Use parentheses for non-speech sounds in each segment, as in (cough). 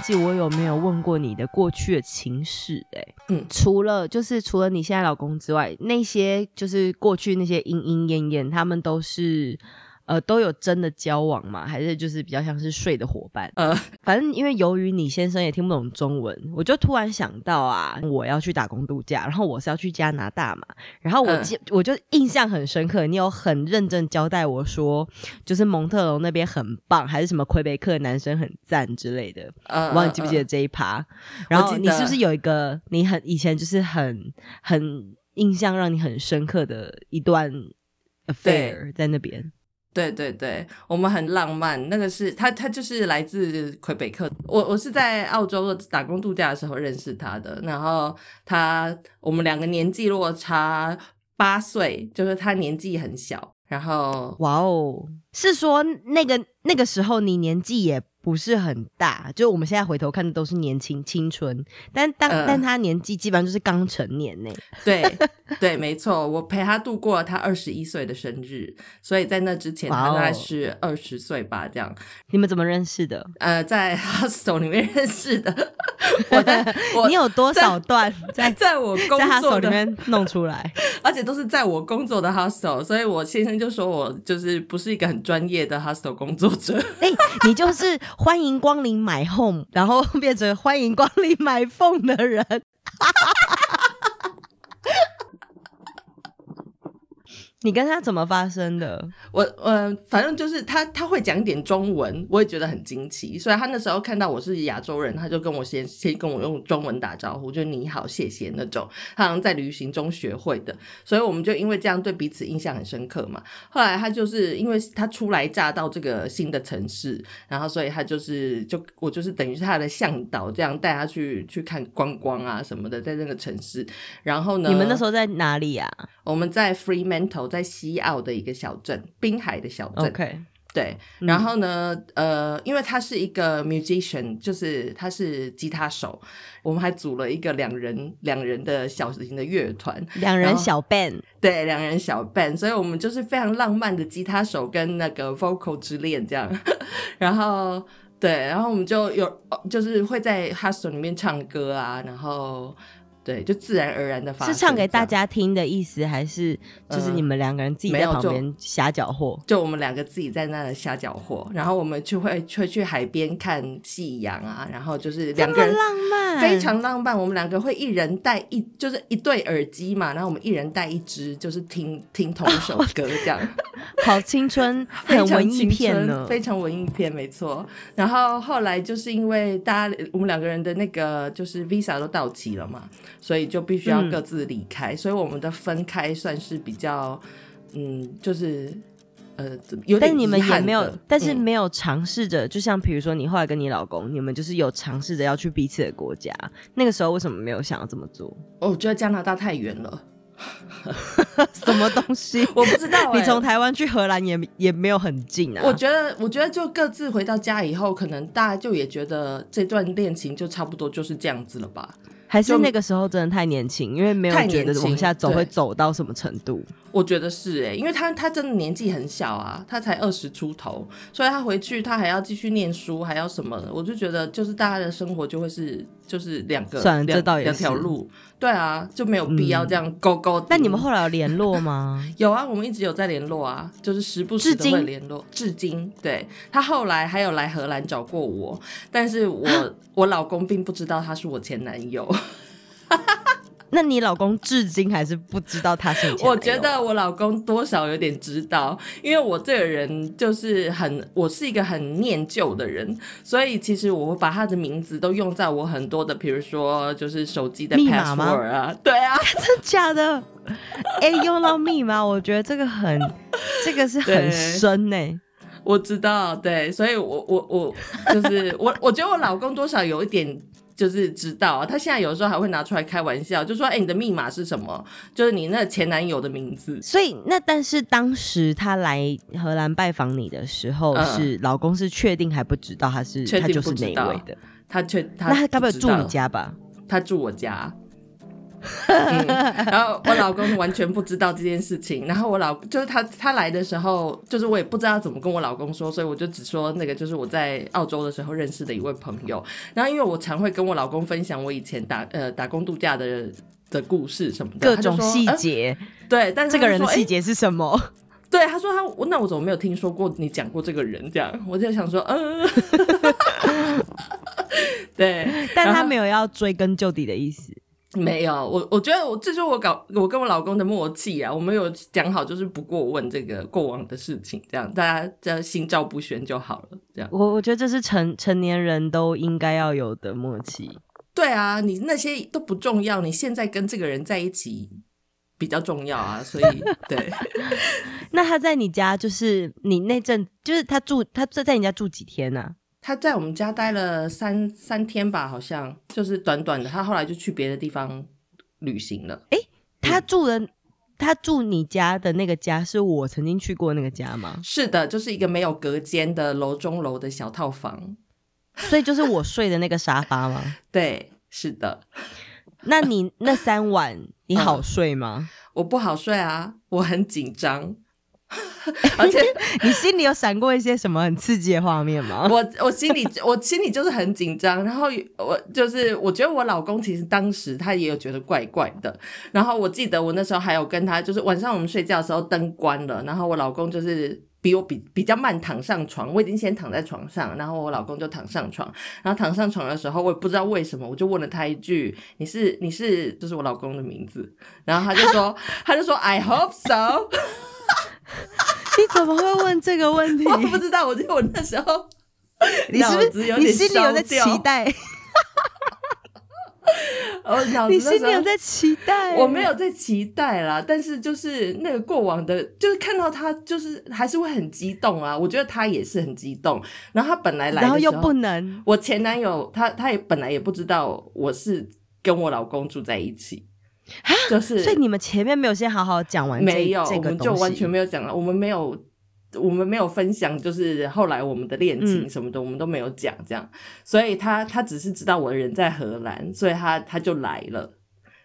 记我有没有问过你的过去的情史哎，嗯，除了就是除了你现在老公之外，那些就是过去那些莺莺燕燕，他们都是。呃，都有真的交往吗？还是就是比较像是睡的伙伴？呃，反正因为由于你先生也听不懂中文，我就突然想到啊，我要去打工度假，然后我是要去加拿大嘛，然后我记我就印象很深刻，你有很认真交代我说，就是蒙特龙那边很棒，还是什么魁北克男生很赞之类的。我，忘记记不记得这一趴？然后你是不是有一个你很以前就是很很印象让你很深刻的一段 affair 在那边？对对对，我们很浪漫。那个是他，他就是来自魁北克。我我是在澳洲打工度假的时候认识他的。然后他，我们两个年纪落差八岁，就是他年纪很小。然后，哇哦，是说那个那个时候你年纪也。不是很大，就我们现在回头看的都是年轻青春，但但但他年纪基本上就是刚成年呢。对 (laughs) 对，没错，我陪他度过了他二十一岁的生日，所以在那之前他大概是二十岁吧，这样。你们怎么认识的？呃，在 hostel 里面认识的。(laughs) 我在，(laughs) 你有多少段在在我工作里面弄出来？而且都是在我工作的 hostel，所以我先生就说我就是不是一个很专业的 hostel 工作者。哎，你就是。欢迎光临买 home，然后变成欢迎光临买 phone 的人。你跟他怎么发生的？我呃，反正就是他他会讲点中文，我也觉得很惊奇。所以他那时候看到我是亚洲人，他就跟我先先跟我用中文打招呼，就你好谢谢那种。他好像在旅行中学会的，所以我们就因为这样对彼此印象很深刻嘛。后来他就是因为他初来乍到这个新的城市，然后所以他就是就我就是等于是他的向导，这样带他去去看观光啊什么的，在那个城市。然后呢，你们那时候在哪里呀？我们在 Fremantle。在西澳的一个小镇，滨海的小镇。OK，对。然后呢，呃，因为他是一个 musician，就是他是吉他手，我们还组了一个两人两人的小型的乐团，两人小 band，对，两人小 band。所以我们就是非常浪漫的吉他手跟那个 vocal 之恋这样。(laughs) 然后，对，然后我们就有就是会在 hostel 里面唱歌啊，然后。对，就自然而然的发是唱给大家听的意思，还是就是你们两个人自己在旁边瞎搅和？就我们两个自己在那瞎搅和，然后我们就会会去海边看夕阳啊，然后就是两个人浪漫，非常浪漫。我们两个会一人带一，就是一对耳机嘛，然后我们一人带一只，就是听听同一首歌这样。(laughs) 好青春，(laughs) 很文艺片呢，非常文艺片，没错。然后后来就是因为大家我们两个人的那个就是 visa 都到期了嘛。所以就必须要各自离开，所以我们的分开算是比较，嗯，就是呃，有点你们也没有，但是没有尝试着，就像比如说你后来跟你老公，你们就是有尝试着要去彼此的国家，那个时候为什么没有想要这么做？哦，我觉得加拿大太远了，(laughs) (laughs) 什么东西我不知道。你从台湾去荷兰也也没有很近啊。我觉得，我觉得就各自回到家以后，可能大家就也觉得这段恋情就差不多就是这样子了吧。还是那个时候真的太年轻，因为没有觉得往下走会走到什么程度。我觉得是哎，因为他他真的年纪很小啊，他才二十出头，所以他回去他还要继续念书，还要什么？我就觉得就是大家的生活就会是就是两个两两条路。对啊，就没有必要这样勾勾。那你们后来有联络吗？(laughs) 有啊，我们一直有在联络啊，就是时不时的会联络。至今，对他后来还有来荷兰找过我，但是我 (gasps) 我老公并不知道他是我前男友。那你老公至今还是不知道他是？我觉得我老公多少有点知道，因为我这个人就是很，我是一个很念旧的人，所以其实我会把他的名字都用在我很多的，比如说就是手机的 password 啊，对啊，真的假的？哎，用到密码，我觉得这个很，这个是很深呢。我知道，对，所以我我我就是我，我觉得我老公多少有一点。就是知道啊，他现在有时候还会拿出来开玩笑，就说：“哎，你的密码是什么？就是你那前男友的名字。”所以那但是当时他来荷兰拜访你的时候，是老公是确定还不知道他是他就是哪位的？他确那他该不会住你家吧？他住我家。(laughs) 然后我老公完全不知道这件事情，然后我老就是他他来的时候，就是我也不知道怎么跟我老公说，所以我就只说那个就是我在澳洲的时候认识的一位朋友。然后因为我常会跟我老公分享我以前打呃打工度假的的故事什么的，各种细节。对，但是这个人的细节是什么？对，他说他那我怎么没有听说过你讲过这个人？这样我就想说，嗯，(laughs) 对，但他没有要追根究底的意思。没有，我我觉得我这是我搞我跟我老公的默契啊，我们有讲好就是不过问这个过往的事情，这样大家这样心照不宣就好了。这样，我我觉得这是成成年人都应该要有的默契。对啊，你那些都不重要，你现在跟这个人在一起比较重要啊，所以 (laughs) 对。那他在你家就是你那阵，就是他住他在在你家住几天呢？他在我们家待了三三天吧，好像就是短短的。他后来就去别的地方旅行了。哎，他住的他住你家的那个家，是我曾经去过那个家吗？是的，就是一个没有隔间的楼中楼的小套房。所以就是我睡的那个沙发吗？(laughs) 对，是的。那你那三晚你好睡吗？(laughs) 我不好睡啊，我很紧张。(laughs) 而且你心里有闪过一些什么很刺激的画面吗？我我心里 (laughs) 我心里就是很紧张，然后我就是我觉得我老公其实当时他也有觉得怪怪的，然后我记得我那时候还有跟他就是晚上我们睡觉的时候灯关了，然后我老公就是比我比比较慢躺上床，我已经先躺在床上，然后我老公就躺上床，然后躺上床的时候我也不知道为什么，我就问了他一句：“你是你是就是我老公的名字？”然后他就说 (laughs) 他就说 “I hope so”。(laughs) 你怎么会问这个问题？(laughs) 我不知道，我觉得我那时候，你是不是你心里有在期待？我 (laughs) 脑子你心里有在期待？我没有在期待啦，但是就是那个过往的，就是看到他，就是还是会很激动啊。我觉得他也是很激动。然后他本来来，然后又不能。我前男友他他也本来也不知道我是跟我老公住在一起。就是，所以你们前面没有先好好讲完，没有，我们就完全没有讲了。我们没有，我们没有分享，就是后来我们的恋情什么的，我们都没有讲。这样，所以他他只是知道我人在荷兰，所以他他就来了。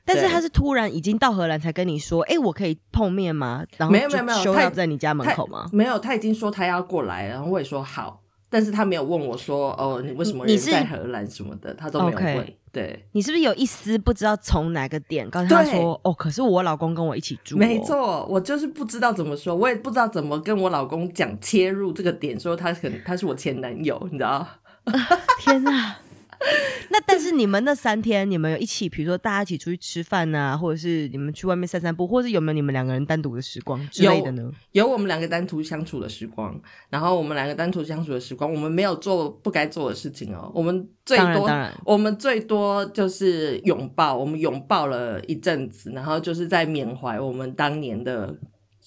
但是他是突然已经到荷兰才跟你说，哎，我可以碰面吗？然后没有没有没有，他在你家门口吗？没有，他已经说他要过来，然后我也说好。但是他没有问我说，哦，你为什么人在荷兰什么的，他都没有问。对，你是不是有一丝不知道从哪个点告诉他说，哦，可是我老公跟我一起住。没错，我就是不知道怎么说，我也不知道怎么跟我老公讲切入这个点，说他可能他是我前男友，你知道？(laughs) 天哪！(laughs) 那但是你们那三天，你们有一起，比如说大家一起出去吃饭啊，或者是你们去外面散散步，或者有没有你们两个人单独的时光之类的呢？有我们两个单独相处的时光，然后我们两个单独相处的时光，我们没有做不该做的事情哦。我们最多，我们最多就是拥抱，我们拥抱了一阵子，然后就是在缅怀我们当年的。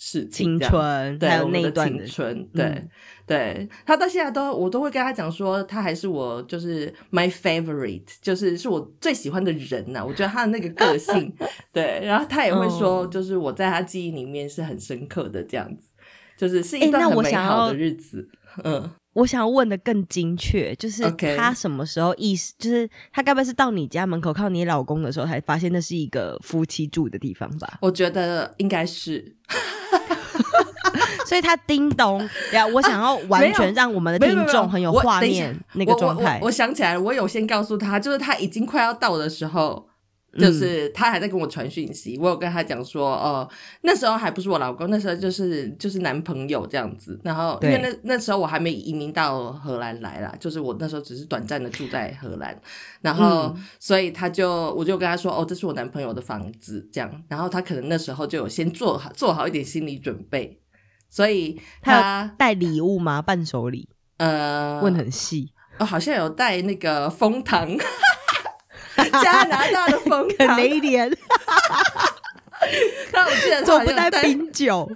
是青春，对我们的青春，对对，他到现在都我都会跟他讲说，他还是我就是 my favorite，就是是我最喜欢的人呐。我觉得他的那个个性，(laughs) 对，然后他也会说，就是我在他记忆里面是很深刻的这样子，就是是一段很美好的日子。嗯，我想要问的更精确，就是他什么时候意识，就是他该不会是到你家门口靠你老公的时候，才发现那是一个夫妻住的地方吧？(laughs) 我觉得应该是。所以他叮咚呀！我想要完全让我们的听众很有画面那个状态。我想起来了，我有先告诉他，就是他已经快要到的时候，就是他还在跟我传讯息。我有跟他讲说，哦，那时候还不是我老公，那时候就是就是男朋友这样子。然后因为那那时候我还没移民到荷兰来啦，就是我那时候只是短暂的住在荷兰。然后所以他就我就跟他说，哦，这是我男朋友的房子，这样。然后他可能那时候就有先做好做好一点心理准备。所以他带礼物吗？伴手礼？呃，问很细哦，好像有带那个蜂糖，(laughs) 加拿大的蜂糖，雷莲。他我记得他不带冰酒，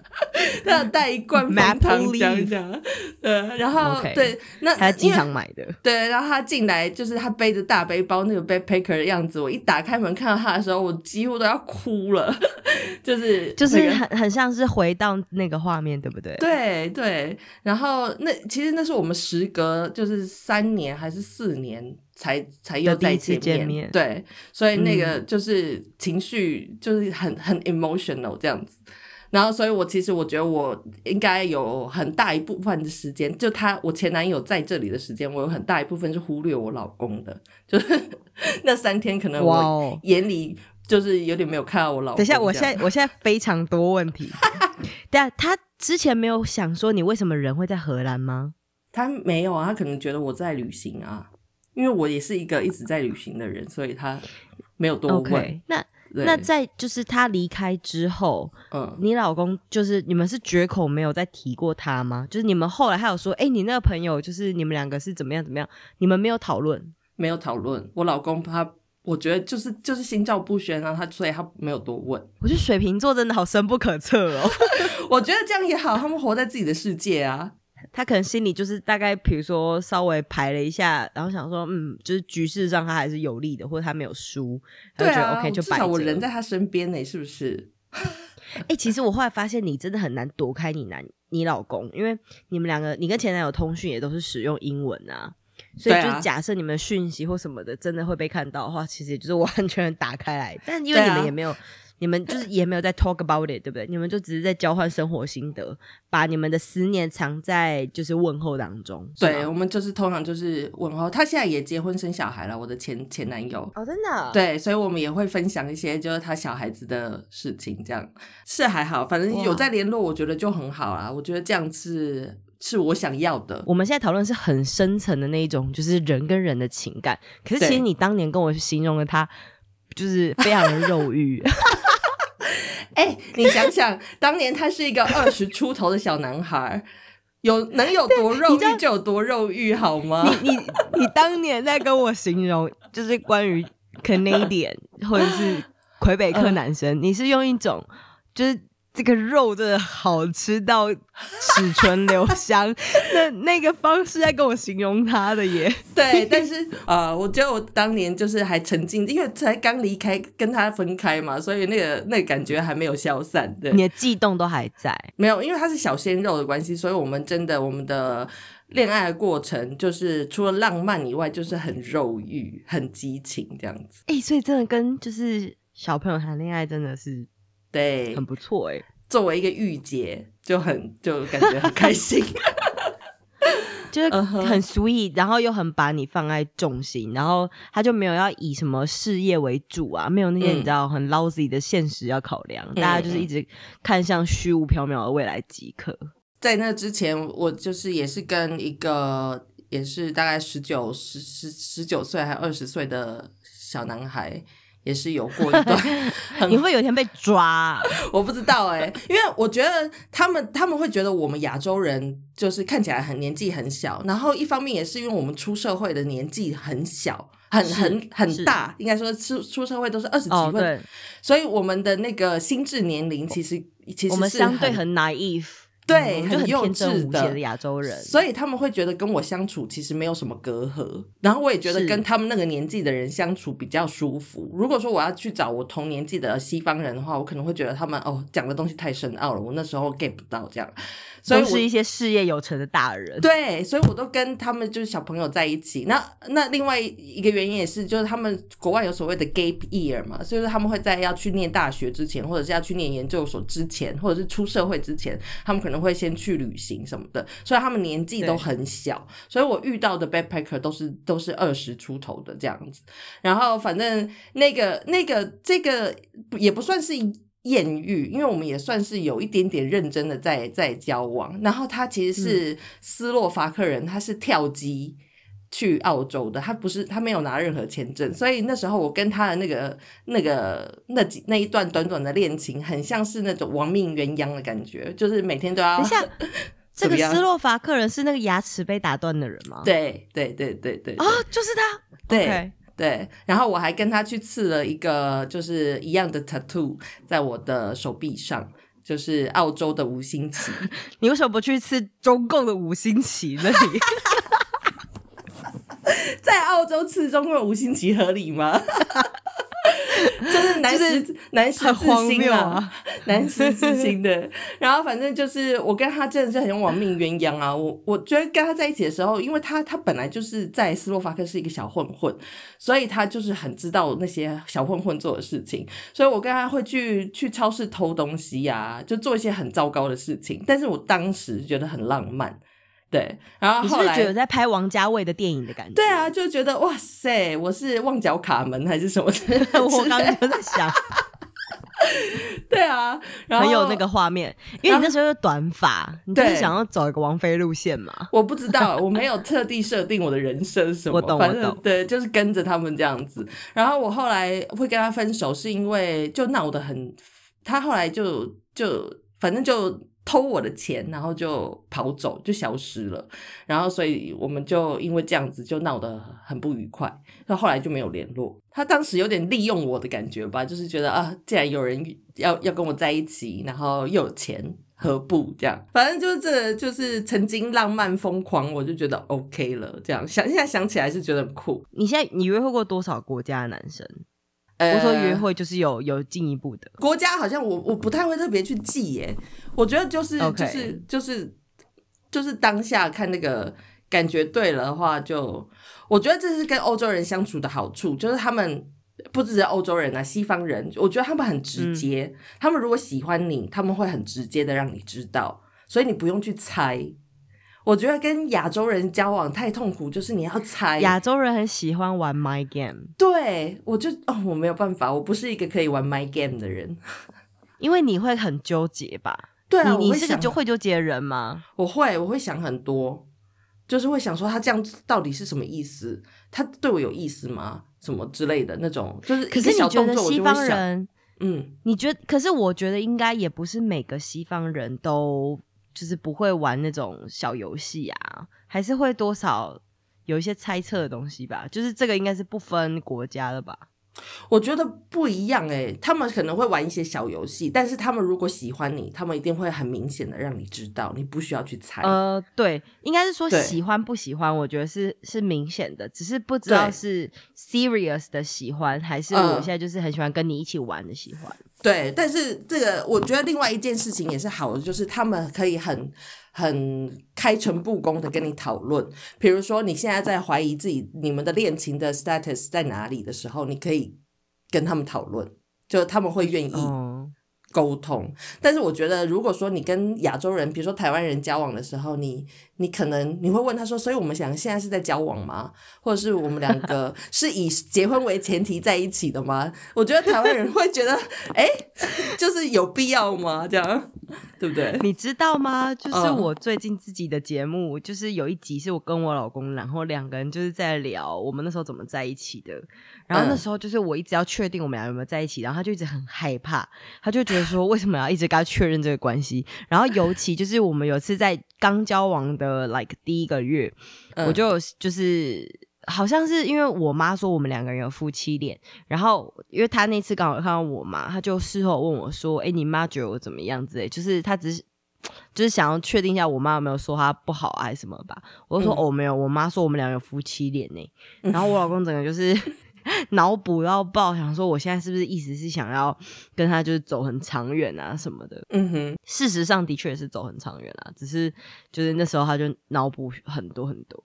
他带一罐蜂糖浆这样。呃，然后对，那他经常买的。对，然后他进来就是他背着大背包那个 backpacker 的样子，我一打开门看到他的时候，我几乎都要哭了，(laughs) 就是就是很很像是回到那个画面，对不对？对对。然后那其实那是我们时隔就是三年还是四年。才才又再见面，对，所以那个就是情绪就是很很 emotional 这样子，然后所以我其实我觉得我应该有很大一部分的时间，就他我前男友在这里的时间，我有很大一部分是忽略我老公的，就是 (laughs) 那三天可能我眼里就是有点没有看到我老公。等一下，我现在我现在非常多问题，(laughs) 对啊，他之前没有想说你为什么人会在荷兰吗？他没有啊，他可能觉得我在旅行啊。因为我也是一个一直在旅行的人，所以他没有多问。那那在就是他离开之后，嗯，你老公就是你们是绝口没有再提过他吗？就是你们后来还有说，哎，你那个朋友就是你们两个是怎么样怎么样？你们没有讨论？没有讨论。我老公他，我觉得就是就是心照不宣啊，他所以他没有多问。我觉得水瓶座真的好深不可测哦。(laughs) 我觉得这样也好，他们活在自己的世界啊。他可能心里就是大概，比如说稍微排了一下，然后想说，嗯，就是局势上他还是有利的，或者他没有输，对啊，OK，就至少我人在他身边呢，是不是？哎，(laughs) 其实我后来发现，你真的很难躲开你男你老公，因为你们两个，你跟前男友通讯也都是使用英文啊，所以就是假设你们讯息或什么的真的会被看到的话，其实也就是完全打开来，但因为你们也没有。你们就是也没有在 talk about it，对不对？你们就只是在交换生活心得，把你们的思念藏在就是问候当中。对，我们就是通常就是问候。他现在也结婚生小孩了，我的前前男友。哦，真的。对，所以我们也会分享一些就是他小孩子的事情，这样是还好，反正有在联络，我觉得就很好啦。我觉得这样是是我想要的。我们现在讨论是很深层的那一种，就是人跟人的情感。可是其实你当年跟我形容了他，就是非常的肉欲。(laughs) (laughs) 哎，你想想，当年他是一个二十出头的小男孩，有能有多肉欲就有多肉欲，好吗？(laughs) 你你你当年在跟我形容，就是关于 Canadian 或者是 (laughs) 魁北克男生，你是用一种就是。这个肉真的好吃到齿唇留香，(laughs) 那那个方式在跟我形容他的耶。对，但是呃，我觉得我当年就是还沉浸，因为才刚离开跟他分开嘛，所以那个那感觉还没有消散。对，你的悸动都还在。没有，因为他是小鲜肉的关系，所以我们真的我们的恋爱的过程就是除了浪漫以外，就是很肉欲、很激情这样子。哎，所以真的跟就是小朋友谈恋爱真的是。对，很不错哎。作为一个御姐，就很就感觉很开心，(laughs) 就是很 sweet，然后又很把你放在重心，然后他就没有要以什么事业为主啊，没有那些你知道很 lousy 的现实要考量，大家就是一直看向虚无缥缈的未来即可。在那之前，我就是也是跟一个也是大概十九十十十九岁还二十岁的小男孩。也是有过一段，(laughs) 你会有一天被抓？(laughs) 我不知道哎，因为我觉得他们他们会觉得我们亚洲人就是看起来很年纪很小，然后一方面也是因为我们出社会的年纪很小，很很很大，应该说出出社会都是二十几岁，所以我们的那个心智年龄其实其实我们相对很 naive。对，很幼稚的亚洲人，所以他们会觉得跟我相处其实没有什么隔阂。然后我也觉得跟他们那个年纪的人相处比较舒服。如果说我要去找我同年纪的西方人的话，我可能会觉得他们哦讲的东西太深奥了，我那时候 get 不到这样。都是一些事业有成的大人，对，所以我都跟他们就是小朋友在一起。那那另外一个原因也是，就是他们国外有所谓的 gap year 嘛，所以说他们会在要去念大学之前，或者是要去念研究所之前，或者是出社会之前，他们可能会先去旅行什么的。所以他们年纪都很小，所以我遇到的 backpacker 都是都是二十出头的这样子。然后反正那个那个这个也不算是。艳遇，因为我们也算是有一点点认真的在在交往。然后他其实是斯洛伐克人，他是跳机去澳洲的，他不是他没有拿任何签证。所以那时候我跟他的那个那个那几那一段短短的恋情，很像是那种亡命鸳鸯的感觉，就是每天都要。(laughs) 等下，这个斯洛伐克人是那个牙齿被打断的人吗？对对对对对。啊，就是他。对。对，然后我还跟他去刺了一个就是一样的 tattoo 在我的手臂上，就是澳洲的五星旗。(laughs) 你为什么不去刺中共的五星旗那里？(laughs) (laughs) 在澳洲吃中共的五星级合理吗？(laughs) 真是难识难识之心啊，难识之心的。(laughs) 然后反正就是我跟他真的是很亡命鸳鸯啊。我我觉得跟他在一起的时候，因为他他本来就是在斯洛伐克是一个小混混，所以他就是很知道那些小混混做的事情。所以我跟他会去去超市偷东西呀，就做一些很糟糕的事情。但是我当时觉得很浪漫。对，然后后来觉得在拍王家卫的电影的感觉。对啊，就觉得哇塞，我是旺角卡门还是什么？(laughs) 我刚刚就在想。(laughs) 对啊，然后很有那个画面，因为你那时候是短发，你就是想要走一个王菲路线嘛？(laughs) 我不知道，我没有特地设定我的人生什么，我懂，反正对，就是跟着他们这样子。然后我后来会跟他分手，是因为就闹得很，他后来就就反正就。偷我的钱，然后就跑走，就消失了。然后，所以我们就因为这样子就闹得很不愉快。那后来就没有联络。他当时有点利用我的感觉吧，就是觉得啊，既然有人要要跟我在一起，然后又有钱，何不这样？反正就是这就是曾经浪漫疯狂，我就觉得 OK 了。这样想现在想起来是觉得很酷。你现在你约会过多少国家的男生？我说约会就是有有进一步的国家，好像我我不太会特别去记耶。我觉得就是就是就是就是当下看那个感觉对了的话，就我觉得这是跟欧洲人相处的好处，就是他们不只是欧洲人啊，西方人，我觉得他们很直接。他们如果喜欢你，他们会很直接的让你知道，所以你不用去猜。我觉得跟亚洲人交往太痛苦，就是你要猜。亚洲人很喜欢玩 my game，对我就哦，我没有办法，我不是一个可以玩 my game 的人，因为你会很纠结吧？对啊，你是个就会纠结的人吗？我会，我会想很多，就是会想说他这样到底是什么意思？他对我有意思吗？什么之类的那种，就是可是你觉得西方人，嗯，你觉得？可是我觉得应该也不是每个西方人都。就是不会玩那种小游戏啊，还是会多少有一些猜测的东西吧。就是这个应该是不分国家的吧。我觉得不一样诶，他们可能会玩一些小游戏，但是他们如果喜欢你，他们一定会很明显的让你知道，你不需要去猜。呃，对，应该是说喜欢不喜欢，我觉得是是明显的，只是不知道是 serious 的喜欢，还是我现在就是很喜欢跟你一起玩的喜欢。对，但是这个我觉得另外一件事情也是好的，就是他们可以很很开诚布公的跟你讨论。比如说你现在在怀疑自己你们的恋情的 status 在哪里的时候，你可以跟他们讨论，就他们会愿意沟通。但是我觉得，如果说你跟亚洲人，比如说台湾人交往的时候，你。你可能你会问他说，所以我们想现在是在交往吗？或者是我们两个 (laughs) 是以结婚为前提在一起的吗？我觉得台湾人会觉得，哎，就是有必要吗？这样对不对？你知道吗？就是我最近自己的节目，就是有一集是我跟我老公，然后两个人就是在聊我们那时候怎么在一起的。然后那时候就是我一直要确定我们俩有没有在一起，然后他就一直很害怕，他就觉得说为什么要一直跟他确认这个关系？然后尤其就是我们有次在刚交往的。呃，like 第一个月，我就就是好像是因为我妈说我们两个人有夫妻脸，然后因为他那次刚好看到我妈，他就事后问我说：“哎，你妈觉得我怎么样？”之类，就是他只是就是想要确定一下我妈有没有说他不好啊什么吧。我就说：“哦，没有，我妈说我们俩有夫妻脸呢。”然后我老公整个就是。脑补到爆，想说我现在是不是意思是想要跟他就是走很长远啊什么的？嗯哼，事实上的确是走很长远啊，只是就是那时候他就脑补很多很多。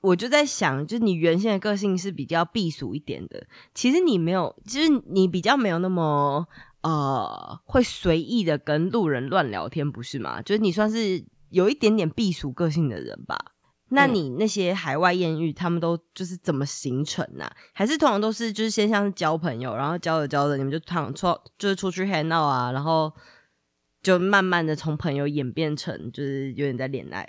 我就在想，就是你原先的个性是比较避暑一点的，其实你没有，其实你比较没有那么呃会随意的跟路人乱聊天，不是吗？就是你算是有一点点避暑个性的人吧。那你那些海外艳遇，他们都就是怎么形成呢？还是通常都是就是先像是交朋友，然后交着交着，你们就躺出就是出去 hang out 啊，然后就慢慢的从朋友演变成就是有点在恋爱。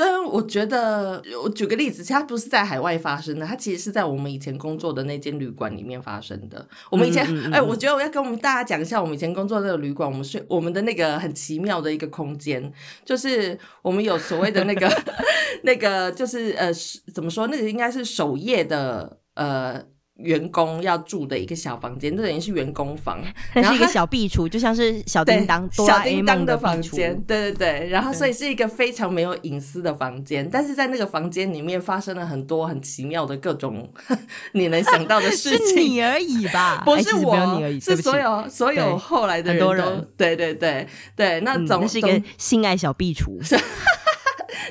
对，我觉得我举个例子，它不是在海外发生的，它其实是在我们以前工作的那间旅馆里面发生的。我们以前，哎，我觉得我要跟我们大家讲一下，我们以前工作那个旅馆，我们睡我们的那个很奇妙的一个空间，就是我们有所谓的那个 (laughs) 那个，就是呃，怎么说？那个应该是首页的呃。员工要住的一个小房间，这等于是员工房，(laughs) 那是一个小壁橱，就像是小叮当、小叮当的房间。对对对，然后所以是一个非常没有隐私的房间，但是在那个房间里面发生了很多很奇妙的各种 (laughs) 你能想到的事情。是你而已吧？(laughs) 不是我，是所有所有后来的人都。对对对对，那总是一个性爱小壁橱。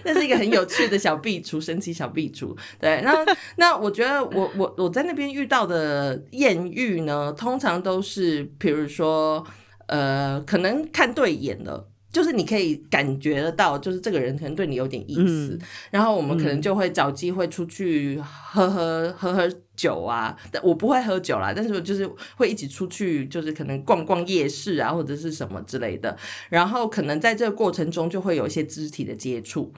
那是一个很有趣的小壁橱，神奇小壁橱。对，那那我觉得我我我在那边遇到的艳遇呢，通常都是比如说呃，可能看对眼了，就是你可以感觉得到，就是这个人可能对你有点意思，然后我们可能就会找机会出去喝喝喝喝酒啊。但我不会喝酒啦，但是我就是会一起出去，就是可能逛逛夜市啊，或者是什么之类的。然后可能在这个过程中就会有一些肢体的接触。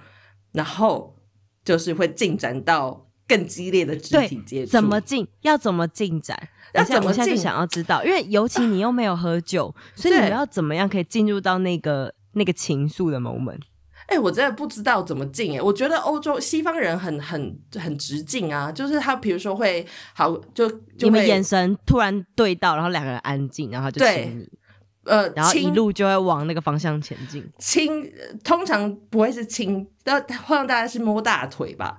然后就是会进展到更激烈的肢体接触，怎么进？要怎么进展？要怎么进？想要知道，因为尤其你又没有喝酒，所以你们要怎么样可以进入到那个那个情愫的 moment？哎，我真的不知道怎么进哎。我觉得欧洲西方人很很很直进啊，就是他比如说会好就你们眼神突然对到，然后两个人安静，然后就亲你。呃，然后一路就会往那个方向前进。亲，通常不会是亲，要会让大家是摸大腿吧？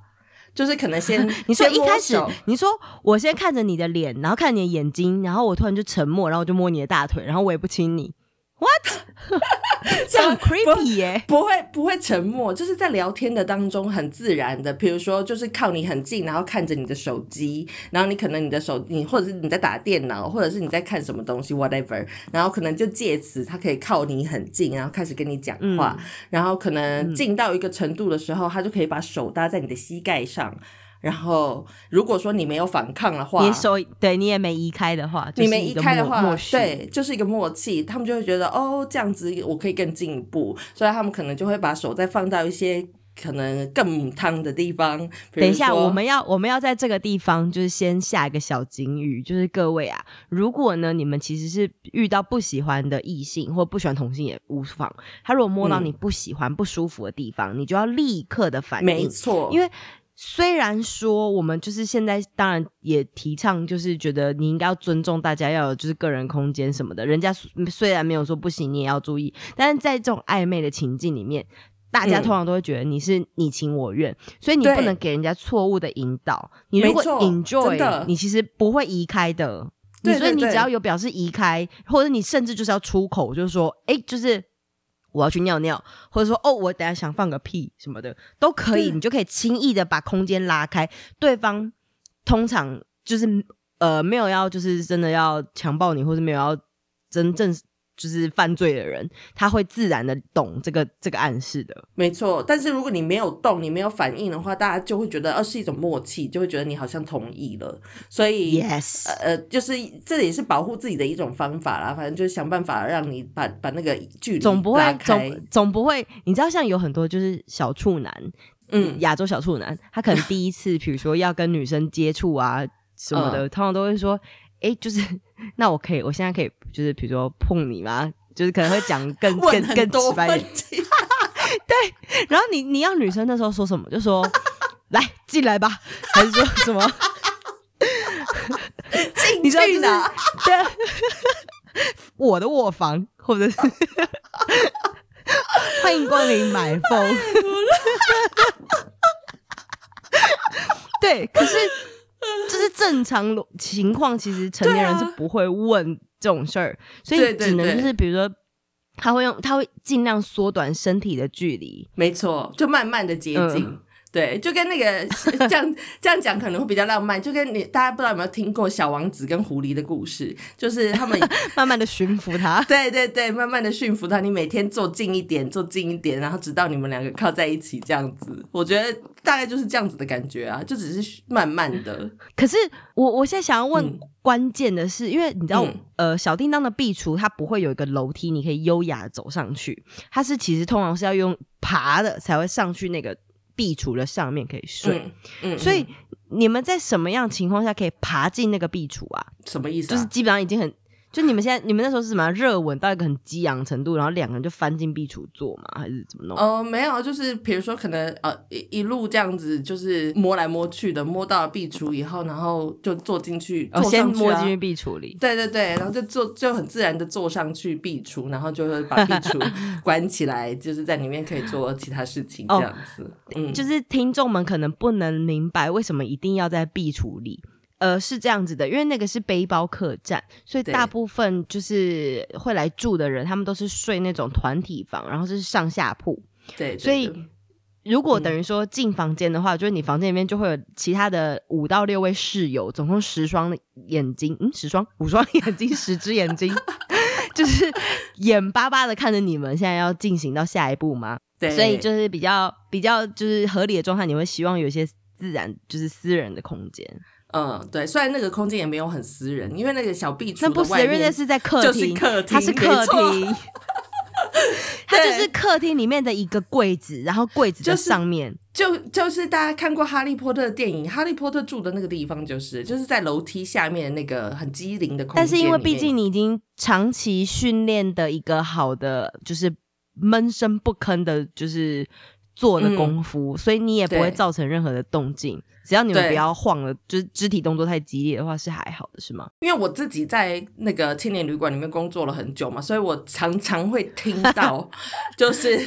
就是可能先，(laughs) 你说一开始，你说我先看着你的脸，然后看你的眼睛，然后我突然就沉默，然后我就摸你的大腿，然后我也不亲你。What？(laughs) 这样 creepy 耶？不会不会沉默，就是在聊天的当中很自然的，比如说就是靠你很近，然后看着你的手机，然后你可能你的手你或者是你在打电脑，或者是你在看什么东西 whatever，然后可能就借此他可以靠你很近，然后开始跟你讲话，然后可能近到一个程度的时候，他就可以把手搭在你的膝盖上。然后，如果说你没有反抗的话，你手对你也没移开的话，你没移开的话，对，就是一个默契。他们就会觉得哦，这样子我可以更进一步，所以他们可能就会把手再放到一些可能更烫的地方。等一下，我们要我们要在这个地方就是先下一个小警语，就是各位啊，如果呢你们其实是遇到不喜欢的异性或不喜欢同性也无妨，他如果摸到你不喜欢不舒服的地方，你就要立刻的反应，没错，因为。虽然说我们就是现在，当然也提倡，就是觉得你应该要尊重大家，要有就是个人空间什么的。人家虽然没有说不行，你也要注意。但是在这种暧昧的情境里面，大家通常都会觉得你是你情我愿，所以你不能给人家错误的引导。你如果 enjoy，你其实不会移开的。所以你只要有表示移开，或者你甚至就是要出口，就是说，哎，就是。我要去尿尿，或者说哦，我等下想放个屁什么的都可以，你就可以轻易的把空间拉开。对方通常就是呃没有要就是真的要强暴你，或者没有要真正。就是犯罪的人，他会自然的懂这个这个暗示的，没错。但是如果你没有动，你没有反应的话，大家就会觉得，呃，是一种默契，就会觉得你好像同意了。所以，yes，呃，就是这也是保护自己的一种方法啦。反正就是想办法让你把把那个距离总不会总总不会，你知道，像有很多就是小处男，嗯，亚洲小处男，他可能第一次，比如说要跟女生接触啊什么的，通常都会说。哎，就是 (laughs) 那我可以，我现在可以，就是比如说碰你吗？就是可能会讲更 (laughs) 更更直白点。(laughs) 对，然后你你要女生那时候说什么？就说来进来吧，还是说什么？(laughs) 进去呢？对，我的卧房，或者是欢迎光临买风。对，可是。就是正常情况，其实成年人是不会问这种事儿，所以只能就是比如说，他会用他会尽量缩短身体的距离，没错，就慢慢的接近。对，就跟那个这样这样讲可能会比较浪漫，就跟你大家不知道有没有听过小王子跟狐狸的故事，就是他们 (laughs) 慢慢的驯服他，对对对，慢慢的驯服他，你每天坐近一点，坐近一点，然后直到你们两个靠在一起这样子，我觉得大概就是这样子的感觉啊，就只是慢慢的。可是我我现在想要问关键的是，因为你知道，呃，小叮当的壁橱它不会有一个楼梯，你可以优雅的走上去，它是其实通常是要用爬的才会上去那个。壁橱的上面可以睡，嗯，所以你们在什么样情况下可以爬进那个壁橱啊？什么意思？就是基本上已经很，就你们现在，你们那时候是什么热吻到一个很激昂程度，然后两个人就翻进壁橱坐嘛，还是怎么弄？呃，没有，就是比如说可能呃一一路这样子，就是摸来摸去的，摸到了壁橱以后，然后就坐进去，哦，先摸进去壁橱里。对对对，然后就坐就很自然的坐上去壁橱，然后就会把壁橱 (laughs) 关起来，就是在里面可以做其他事情这样子。嗯，就是听众们可能不能明白为什么一定要在壁橱里。呃，是这样子的，因为那个是背包客栈，所以大部分就是会来住的人，他们都是睡那种团体房，然后是上下铺。对，所以如果等于说进房间的话，就是你房间里面就会有其他的五到六位室友，总共十双眼睛，嗯，十双，五双 (laughs) 眼睛，十只眼睛，(laughs) 就是眼巴巴的看着你们现在要进行到下一步吗？对，所以就是比较比较就是合理的状态，你会希望有一些自然就是私人的空间。嗯，对，虽然那个空间也没有很私人，因为那个小壁橱的外面那是在客厅，它是客厅，(laughs) (laughs) 它就是客厅里面的一个柜子，然后柜子的上面就就是大家看过《哈利波特》的电影，《哈利波特》住的那个地方就是就是在楼梯下面那个很机灵的空间。但是因为毕竟你已经长期训练的一个好的，就是闷声不吭的，就是做的功夫，所以你也不会造成任何的动静。只要你们不要晃了，就是肢体动作太激烈的话是还好的，是吗？因为我自己在那个青年旅馆里面工作了很久嘛，所以我常常会听到，(laughs) 就是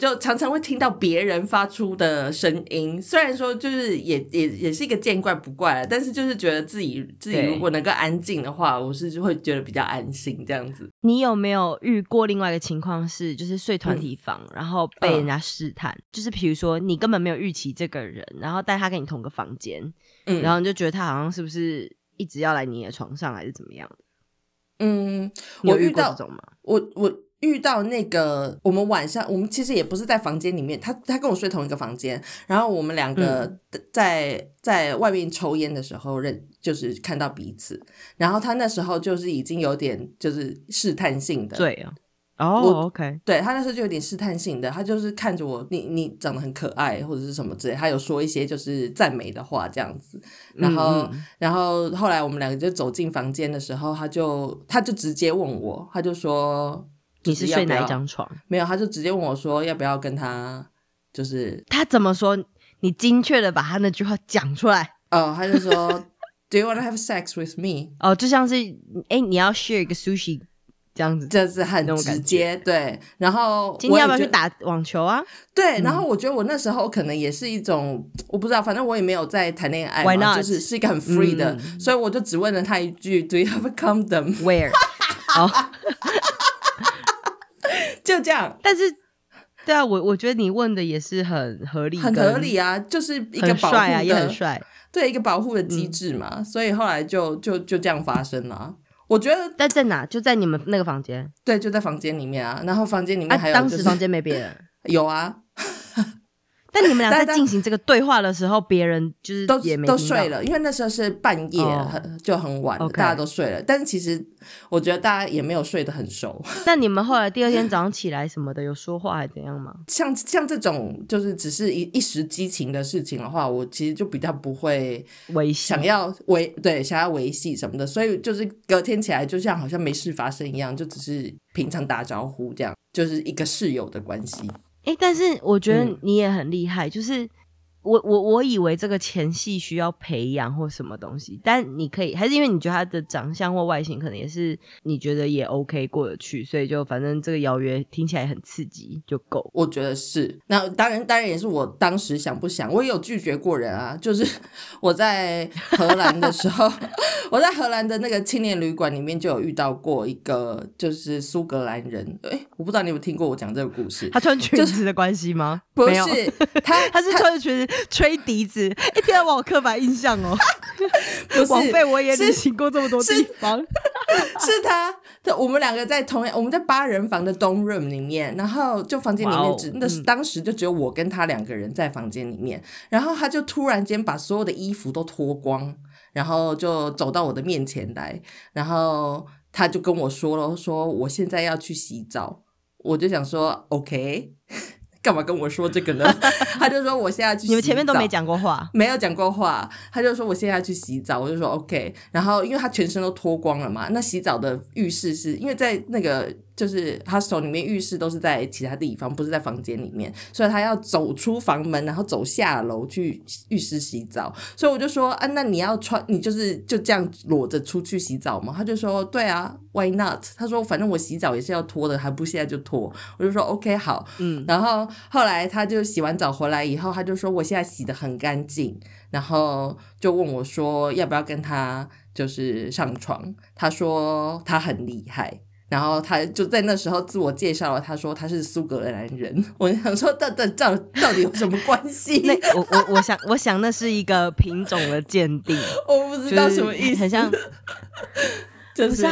就常常会听到别人发出的声音。虽然说就是也也也是一个见怪不怪，但是就是觉得自己自己如果能够安静的话，我是会觉得比较安心这样子。你有没有遇过另外一个情况是，就是睡团体房，然后被人家试探？就是比如说你根本没有预期这个人，然后但他跟你同个。房间，嗯，然后你就觉得他好像是不是一直要来你的床上，还是怎么样的？嗯，我遇到这种吗？我我遇到那个，我们晚上我们其实也不是在房间里面，他他跟我睡同一个房间，然后我们两个在在外面抽烟的时候认，就是看到彼此，然后他那时候就是已经有点就是试探性的，对啊。哦，OK，对他那时候就有点试探性的，他就是看着我，你你长得很可爱或者是什么之类，他有说一些就是赞美的话这样子，然后然后后来我们两个就走进房间的时候，他就他就直接问我，他就说你是睡哪一张床？没有，他就直接问我说要不要跟他，就是他怎么说？你精确的把他那句话讲出来。哦，他就说 (laughs) Do you want to have sex with me？哦，就像是哎，你要 share 一个 sushi。这样子，这是很直接，对。然后今天要不要去打网球啊？对。然后我觉得我那时候可能也是一种，我不知道，反正我也没有在谈恋爱嘛，就是是一个很 free 的，所以我就只问了他一句：Do you have a condom？Where？好 (laughs) (laughs) 就这样。但是，对啊，我我觉得你问的也是很合理，很合理啊，就是一个保护啊，也很帅，对，一个保护的机制嘛。所以后来就就就这样发生了。我觉得在在哪？就在你们那个房间？对，就在房间里面啊。然后房间里面还有，当时房间没别人。(laughs) 有啊。但你们俩在进行这个对话的时候，别人就是都也都睡了，因为那时候是半夜，很就很晚，大家都睡了。但是其实我觉得大家也没有睡得很熟。(laughs) 那你们后来第二天早上起来什么的，有说话还怎样吗？(laughs) 像像这种就是只是一一时激情的事情的话，我其实就比较不会维想要维对想要维系什么的，所以就是隔天起来就像好像没事发生一样，就只是平常打招呼这样，就是一个室友的关系。哎，但是我觉得你也很厉害，就是。我我我以为这个前戏需要培养或什么东西，但你可以还是因为你觉得他的长相或外形可能也是你觉得也 OK 过得去，所以就反正这个邀约听起来很刺激就够。我觉得是，那当然当然也是我当时想不想，我也有拒绝过人啊，就是 (laughs) 我在荷兰的时候，(laughs) 我在荷兰的那个青年旅馆里面就有遇到过一个就是苏格兰人，哎，我不知道你有没有听过我讲这个故事，他穿裙子的关系吗？不是，他 (laughs) 他是穿着裙子。(laughs) 吹笛子，一，天啊，我刻板印象哦。(laughs) 不是，枉费我也旅行过这么多地方。(laughs) 是他，我们两个在同样，我们在八人房的东 room 里面，然后就房间里面只，那是当时就只有我跟他两个人在房间里面，然后他就突然间把所有的衣服都脱光，然后就走到我的面前来，然后他就跟我说了，说我现在要去洗澡，我就想说，OK。干嘛跟我说这个呢？(laughs) 他就说我现在去，你们前面都没讲过话，没有讲过话。他就说我现在去洗澡，我就说 OK。然后因为他全身都脱光了嘛，那洗澡的浴室是因为在那个。就是 hostel 里面浴室都是在其他地方，不是在房间里面，所以他要走出房门，然后走下楼去浴室洗澡。所以我就说啊，那你要穿，你就是就这样裸着出去洗澡吗？他就说对啊，Why not？他说反正我洗澡也是要脱的，还不现在就脱。我就说 OK 好，嗯。然后后来他就洗完澡回来以后，他就说我现在洗的很干净，然后就问我说要不要跟他就是上床？他说他很厉害。然后他就在那时候自我介绍了，他说他是苏格兰人。我想说，到到到到底有什么关系？那我我我想我想那是一个品种的鉴定，(laughs) 我不知道什么意思，很像，(laughs) 就是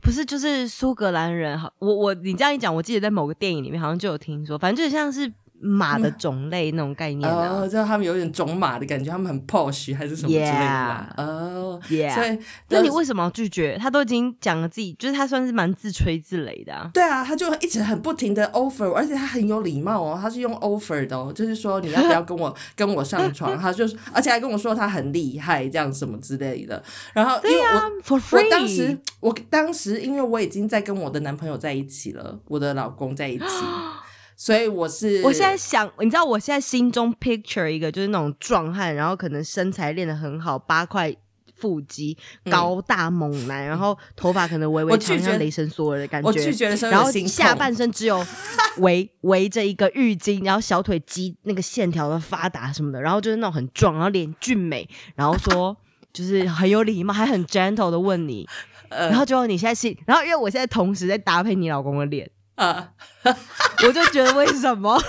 不是就是苏格兰人。好，我我你这样一讲，我记得在某个电影里面好像就有听说，反正就像是。马的种类那种概念啊，知道他们有点种马的感觉，他们很 posh 还是什么之类的哦，所以那你为什么要拒绝？他都已经讲了自己，就是他算是蛮自吹自擂的啊。对啊，他就一直很不停的 offer，而且他很有礼貌哦，他是用 offer 的哦，就是说你要不要跟我 (laughs) 跟我上床？他就是而且还跟我说他很厉害，这样什么之类的。然后因为我我当时我当时因为我已经在跟我的男朋友在一起了，我的老公在一起。(gasps) (gasps) 所以我是，我现在想，你知道，我现在心中 picture 一个就是那种壮汉，然后可能身材练得很好，八块腹肌，高大猛男，然后头发可能微微长，像雷神索尔的感觉。我拒绝的时候，然后下半身只有 (laughs) 围围着一个浴巾，然后小腿肌那个线条的发达什么的，然后就是那种很壮，然后脸俊美，然后说 (laughs) 就是很有礼貌，还很 gentle 的问你，呃然后最后你现在是，然后因为我现在同时在搭配你老公的脸。啊！我就觉得为什么？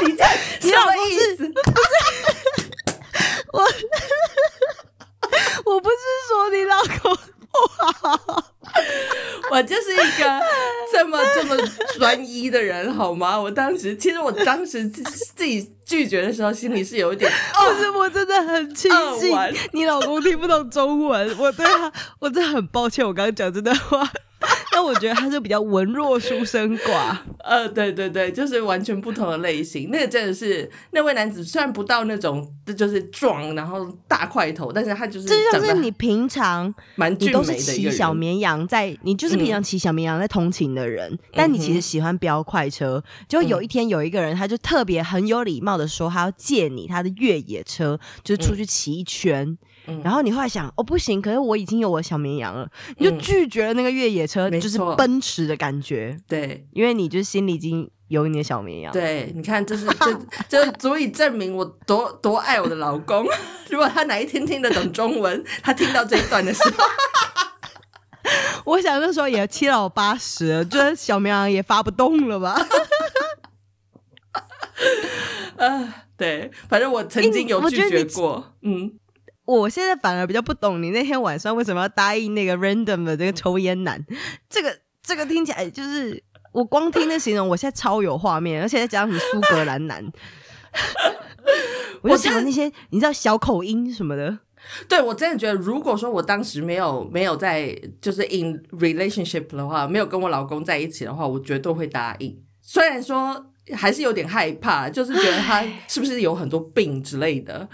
你这什么意思？不是我，(laughs) 我不是说你老公不好，我就是一个这么这么专一的人，好吗？我当时其实我当时自己拒绝的时候，心里是有一点，(laughs) 不是我真的很庆幸你老公听不懂中文，我对他，我真的很抱歉，我刚刚讲这段话。但我觉得他是比较文弱书生寡，(laughs) 呃，对对对，就是完全不同的类型。那个真的是那位男子，虽然不到那种就是壮，然后大块头，但是他就是这就是你平常蛮你都是骑小绵羊在，你就是平常骑小绵羊在通勤的人，但你其实喜欢飙快车。就有一天有一个人，他就特别很有礼貌的说，他要借你他的越野车，就是出去骑一圈。然后你后来想，哦不行，可是我已经有我小绵羊了，你就拒绝了那个越野车，就是奔驰的感觉。对，因为你就是心里已经有你的小绵羊。对，你看，这是这这足以证明我多多爱我的老公。(laughs) 如果他哪一天听得懂中文，他听到这一段的时候，(laughs) 我想那时候也七老八十，就是小绵羊也发不动了吧？(laughs) 啊，对，反正我曾经有拒绝过，嗯。我现在反而比较不懂你那天晚上为什么要答应那个 random 的这个抽烟男，这个这个听起来就是我光听那形容，我现在超有画面，而且再加上什么苏格兰男，(laughs) 我就想那些你知道小口音什么的。对我真的觉得，如果说我当时没有没有在就是 in relationship 的话，没有跟我老公在一起的话，我绝对会答应。虽然说还是有点害怕，就是觉得他 (laughs) 是不是有很多病之类的。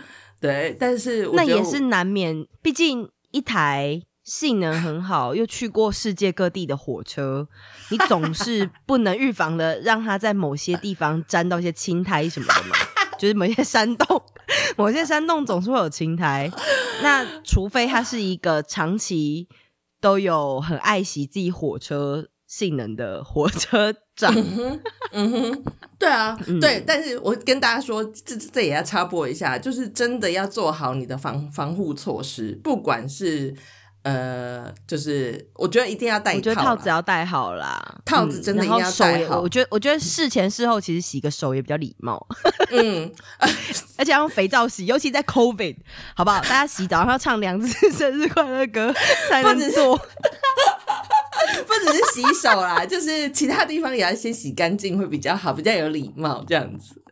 对，但是那也是难免，毕竟一台性能很好又去过世界各地的火车，你总是不能预防的让它在某些地方沾到一些青苔什么的嘛。就是某些山洞，(laughs) 某些山洞总是会有青苔。那除非它是一个长期都有很爱惜自己火车性能的火车长。嗯哼。对啊，对，但是我跟大家说，这这也要插播一下，就是真的要做好你的防防护措施，不管是呃，就是我觉得一定要戴，我觉得套子要戴好啦，套子真的一定要戴好。我觉得我觉得事前事后其实洗个手也比较礼貌，(laughs) 嗯，(laughs) 而且要用肥皂洗，尤其在 COVID，好不好？大家洗澡 (laughs) 然后唱两次生日快乐歌才能做。(laughs) 不只是洗手啦，(laughs) 就是其他地方也要先洗干净，会比较好，比较有礼貌这样子。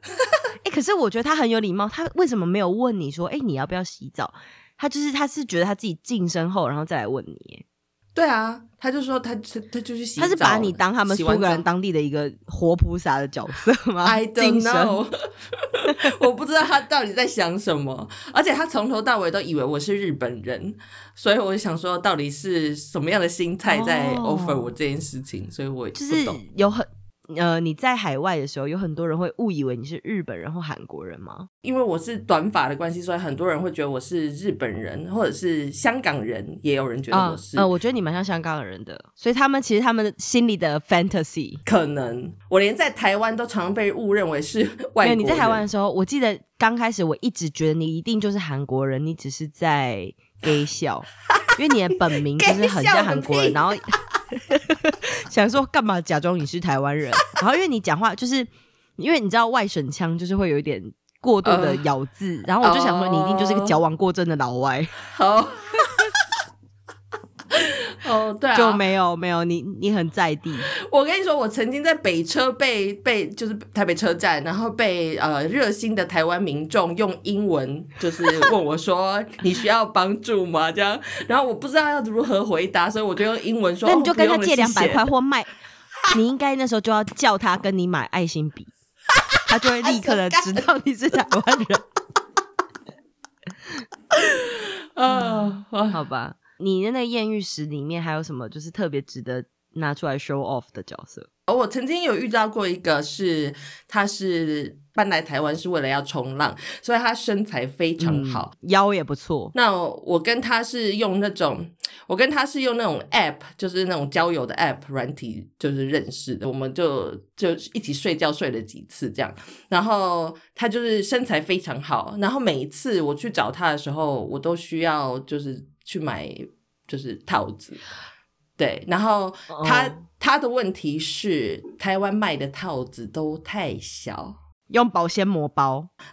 哎，(laughs) 可是我觉得他很有礼貌，他为什么没有问你说，哎，你要不要洗澡？他就是他是觉得他自己净身后，然后再来问你。对啊，他就说他他他就去洗他是把你当他们苏格兰当地的一个活菩萨的角色吗？I don't know，(laughs) 我不知道他到底在想什么，而且他从头到尾都以为我是日本人，所以我就想说到底是什么样的心态在 offer 我这件事情，所以我就是有很。呃，你在海外的时候，有很多人会误以为你是日本人或韩国人吗？因为我是短发的关系，所以很多人会觉得我是日本人，或者是香港人，也有人觉得我是。呃，我觉得你蛮像香港人的，所以他们其实他们心里的 fantasy 可能，我连在台湾都常被误认为是外国人。你在台湾的时候，我记得刚开始我一直觉得你一定就是韩国人，你只是在 gay 笑，(laughs) 因为你的本名就是很像韩国人，然后。(laughs) 想说干嘛假装你是台湾人？然后因为你讲话就是，因为你知道外省腔就是会有一点过度的咬字，然后我就想说你一定就是个矫枉过正的老外。好。哦，对啊，就没有没有你，你很在地。我跟你说，我曾经在北车被被就是台北车站，然后被呃热心的台湾民众用英文就是问我说：“你需要帮助吗？”这样，然后我不知道要如何回答，所以我就用英文说：“那你就跟他借两百块或卖。”你应该那时候就要叫他跟你买爱心笔，他就会立刻的知道你是台湾人。(laughs) 啊，好吧。你的那个艳遇史里面还有什么就是特别值得拿出来 show off 的角色？哦我曾经有遇到过一个，是他是搬来台湾是为了要冲浪，所以他身材非常好，腰也不错。那我跟他是用那种，我跟他是用那种 app，就是那种交友的 app 软体，就是认识的。我们就就一起睡觉睡了几次这样，然后他就是身材非常好，然后每一次我去找他的时候，我都需要就是。去买就是套子，对，然后他他的问题是台湾卖的套子都太小，用保鲜膜包，(laughs)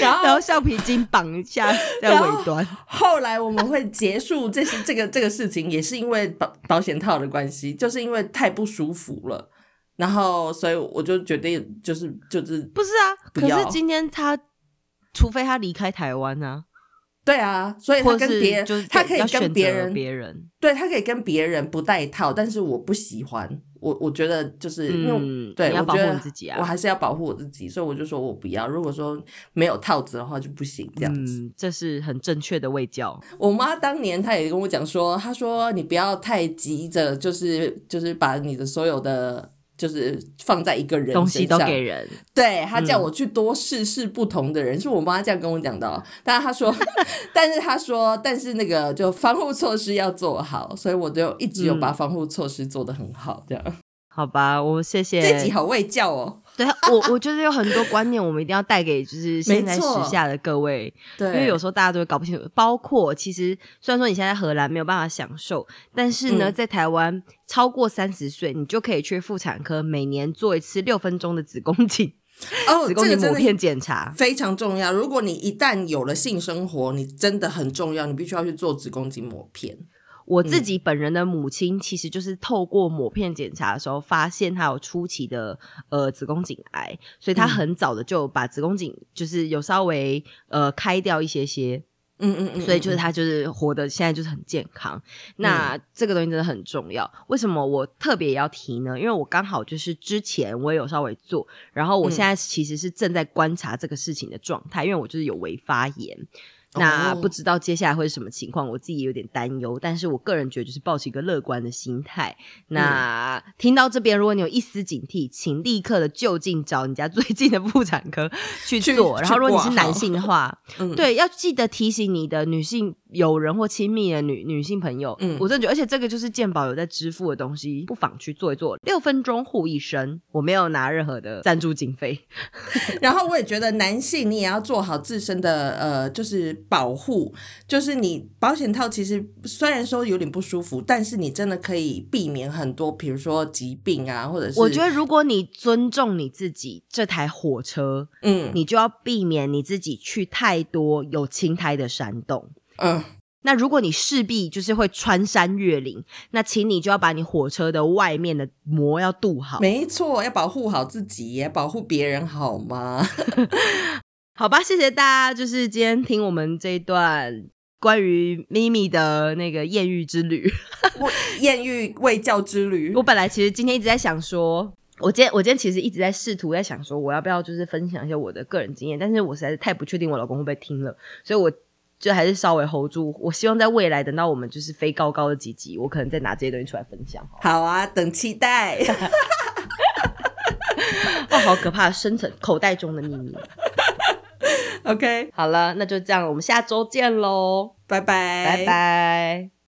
然后然后橡皮筋绑一下在尾端。后来我们会结束这些这个这个事情，也是因为保保险套的关系，就是因为太不舒服了，然后所以我就决定就是就是不是啊，可是今天他。除非他离开台湾呢？对啊，所以他跟别人，他可以跟别人，别人，对他可以跟别人不带套，但是我不喜欢，我我觉得就是因为对，要保护自己啊，我还是要保护我自己，所以我就说我不要。如果说没有套子的话就不行，这样子，这是很正确的卫教。我妈当年她也跟我讲说，她说你不要太急着，就是就是把你的所有的。就是放在一个人东西都给人，对他叫我去多试试不同的人，是我妈这样跟我讲的。但是他说，(laughs) 但是他说，但是那个就防护措施要做好，所以我就一直有把防护措施做得很好，这样。好吧，我谢谢。这集好未教哦。对 (laughs) 我，我觉得有很多观念，我们一定要带给就是现在时下的各位。对，因为有时候大家都会搞不清楚。包括其实虽然说你现在荷兰没有办法享受，但是呢，在台湾超过三十岁，你就可以去妇产科每年做一次六分钟的子宫颈哦，(laughs) 子宫颈抹片检查非常重要。如果你一旦有了性生活，你真的很重要，你必须要去做子宫颈抹片。我自己本人的母亲，其实就是透过抹片检查的时候，发现她有初期的呃子宫颈癌，所以她很早的就把子宫颈就是有稍微呃开掉一些些，嗯嗯嗯，所以就是她就是活的现在就是很健康。那这个东西真的很重要。为什么我特别要提呢？因为我刚好就是之前我也有稍微做，然后我现在其实是正在观察这个事情的状态，因为我就是有微发炎。那不知道接下来会是什么情况，我自己有点担忧。但是我个人觉得，就是抱持一个乐观的心态。那听到这边，如果你有一丝警惕，请立刻的就近找你家最近的妇产科 (laughs) 去做。然后，如果你是男性的话，(laughs) 对，要记得提醒你的女性。友人或亲密的女女性朋友，嗯，我真的觉得，而且这个就是健保有在支付的东西，不妨去做一做。六分钟护一生，我没有拿任何的赞助经费。(laughs) 然后我也觉得男性你也要做好自身的呃，就是保护，就是你保险套其实虽然说有点不舒服，但是你真的可以避免很多，比如说疾病啊，或者是我觉得如果你尊重你自己这台火车，嗯，你就要避免你自己去太多有青苔的山洞。嗯，那如果你势必就是会穿山越岭，那请你就要把你火车的外面的膜要镀好。没错，要保护好自己，也保护别人，好吗？(laughs) (laughs) (laughs) 好吧，谢谢大家，就是今天听我们这一段关于咪咪的那个艳遇之旅，(laughs) 艳遇未教之旅。我本来其实今天一直在想说，我今天我今天其实一直在试图在想说，我要不要就是分享一些我的个人经验，但是我实在是太不确定我老公会不会听了，所以我就还是稍微 hold 住。我希望在未来等到我们就是飞高高的几集，我可能再拿这些东西出来分享。好啊，等期待。(laughs) 哦，好可怕！深层口袋中的秘密。OK，好了，那就这样，我们下周见喽，拜拜，拜拜。